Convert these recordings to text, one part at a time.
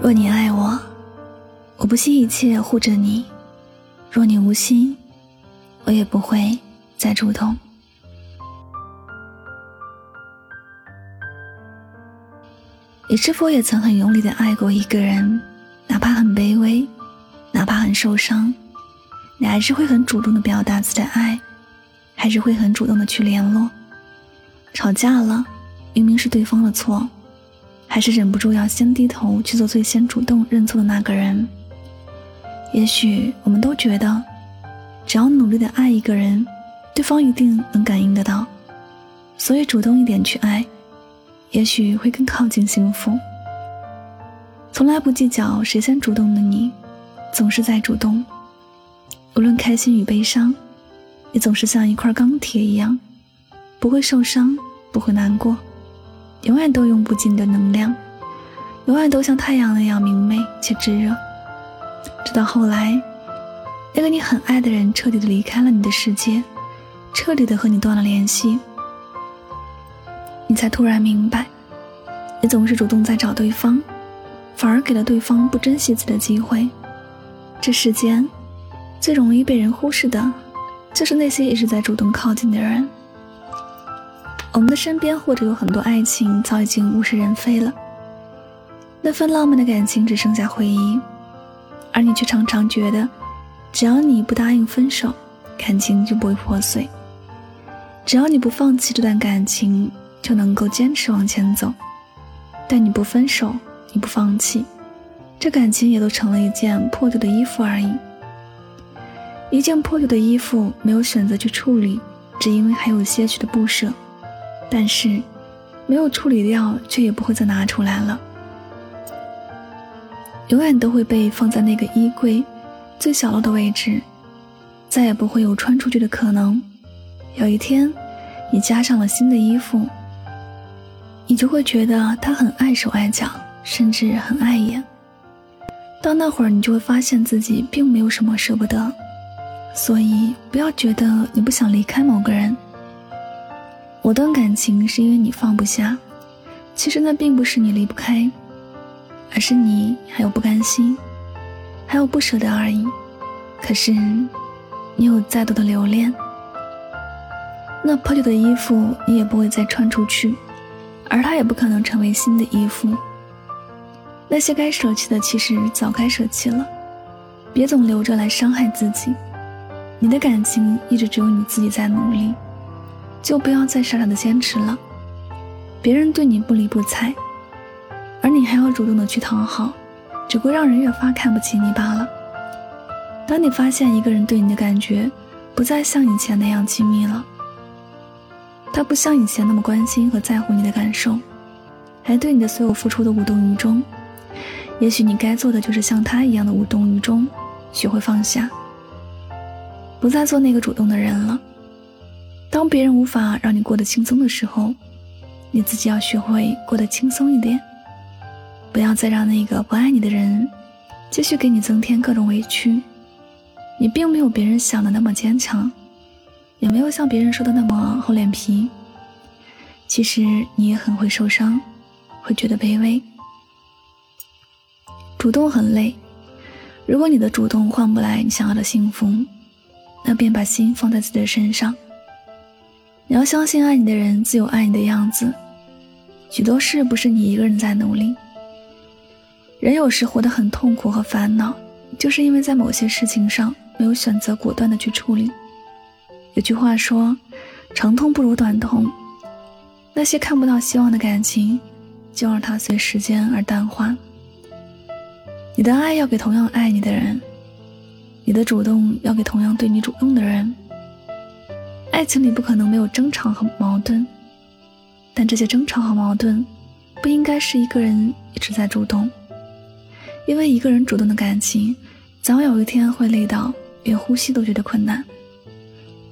若你爱我，我不惜一切护着你；若你无心，我也不会再主动。你是否也曾很用力的爱过一个人？哪怕很卑微，哪怕很受伤，你还是会很主动的表达自己的爱，还是会很主动的去联络。吵架了，明明是对方的错。还是忍不住要先低头去做最先主动认错的那个人。也许我们都觉得，只要努力的爱一个人，对方一定能感应得到，所以主动一点去爱，也许会更靠近幸福。从来不计较谁先主动的你，总是在主动。无论开心与悲伤，你总是像一块钢铁一样，不会受伤，不会难过。永远都用不尽的能量，永远都像太阳那样明媚且炙热。直到后来，那个你很爱的人彻底的离开了你的世界，彻底的和你断了联系，你才突然明白，你总是主动在找对方，反而给了对方不珍惜自己的机会。这世间最容易被人忽视的，就是那些一直在主动靠近的人。我们的身边或者有很多爱情早已经物是人非了，那份浪漫的感情只剩下回忆，而你却常常觉得，只要你不答应分手，感情就不会破碎；只要你不放弃这段感情，就能够坚持往前走。但你不分手，你不放弃，这感情也都成了一件破旧的衣服而已。一件破旧的衣服，没有选择去处理，只因为还有些许的不舍。但是，没有处理掉，却也不会再拿出来了，永远都会被放在那个衣柜最角落的位置，再也不会有穿出去的可能。有一天，你加上了新的衣服，你就会觉得它很碍手碍脚，甚至很碍眼。到那会儿，你就会发现自己并没有什么舍不得。所以，不要觉得你不想离开某个人。我断感情是因为你放不下，其实那并不是你离不开，而是你还有不甘心，还有不舍得而已。可是，你有再多的留恋，那破旧的衣服你也不会再穿出去，而它也不可能成为新的衣服。那些该舍弃的，其实早该舍弃了，别总留着来伤害自己。你的感情一直只有你自己在努力。就不要再傻傻的坚持了，别人对你不理不睬，而你还要主动的去讨好，只会让人越发看不起你罢了。当你发现一个人对你的感觉不再像以前那样亲密了，他不像以前那么关心和在乎你的感受，还对你的所有付出都无动于衷，也许你该做的就是像他一样的无动于衷，学会放下，不再做那个主动的人了。当别人无法让你过得轻松的时候，你自己要学会过得轻松一点。不要再让那个不爱你的人继续给你增添各种委屈。你并没有别人想的那么坚强，也没有像别人说的那么厚脸皮。其实你也很会受伤，会觉得卑微。主动很累，如果你的主动换不来你想要的幸福，那便把心放在自己的身上。你要相信，爱你的人自有爱你的样子。许多事不是你一个人在努力。人有时活得很痛苦和烦恼，就是因为在某些事情上没有选择果断的去处理。有句话说：“长痛不如短痛。”那些看不到希望的感情，就让它随时间而淡化。你的爱要给同样爱你的人，你的主动要给同样对你主动的人。爱情里不可能没有争吵和矛盾，但这些争吵和矛盾，不应该是一个人一直在主动，因为一个人主动的感情，早晚有一天会累到连呼吸都觉得困难，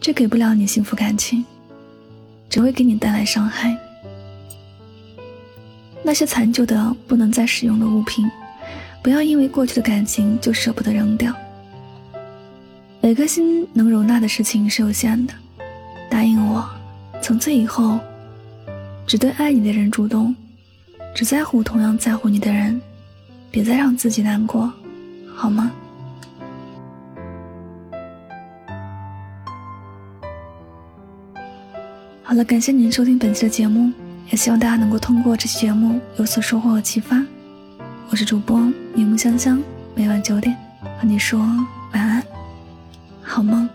这给不了你幸福感情，只会给你带来伤害。那些残旧的不能再使用的物品，不要因为过去的感情就舍不得扔掉。每颗心能容纳的事情是有限的。答应我，从此以后，只对爱你的人主动，只在乎同样在乎你的人，别再让自己难过，好吗？好了，感谢您收听本期的节目，也希望大家能够通过这期节目有所收获和启发。我是主播柠檬香香，每晚九点和你说晚安，好梦。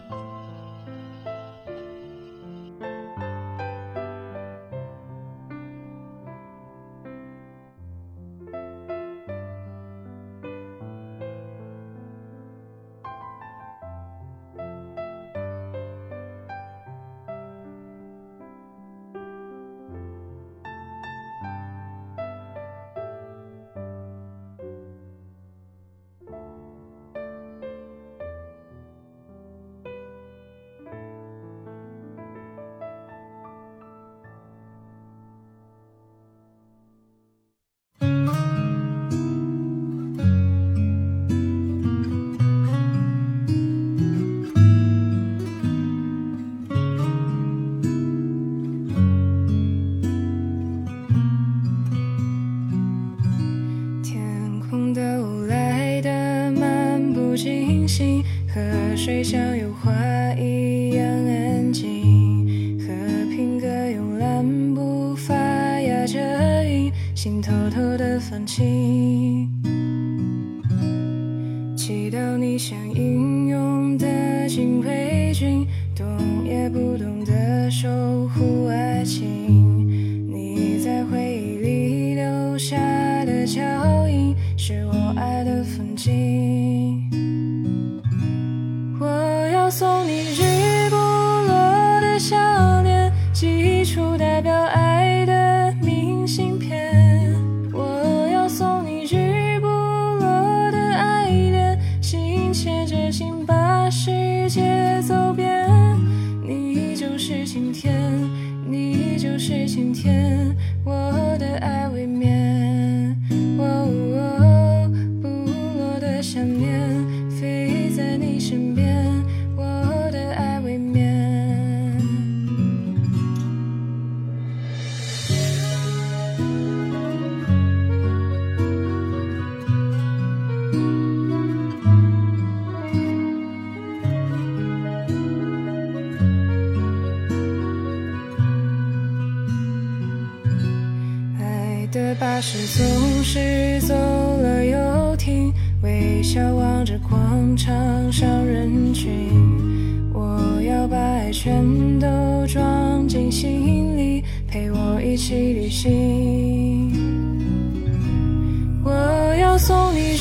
河水像油画一样安静，和平鸽慵懒步伐压着音，心偷偷的放晴。祈祷你像英勇的禁卫军，动也不动的守护爱情。你在回忆里留下的脚印，是我爱送你日不落的想念，寄出代表爱的明信片。我要送你日不落的爱恋，心牵着心把世界走遍。你就是晴天，你就是晴天，我的爱未眠。总是走了又停，微笑望着广场上人群。我要把爱全都装进心里，陪我一起旅行。我要送你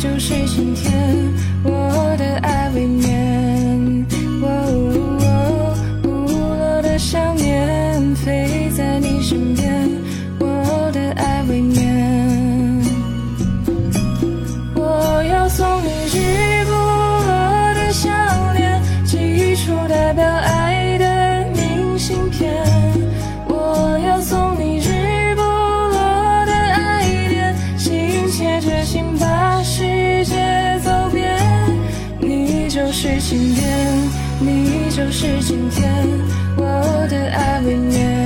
就是晴天，我的爱未眠。就是今天我的爱未眠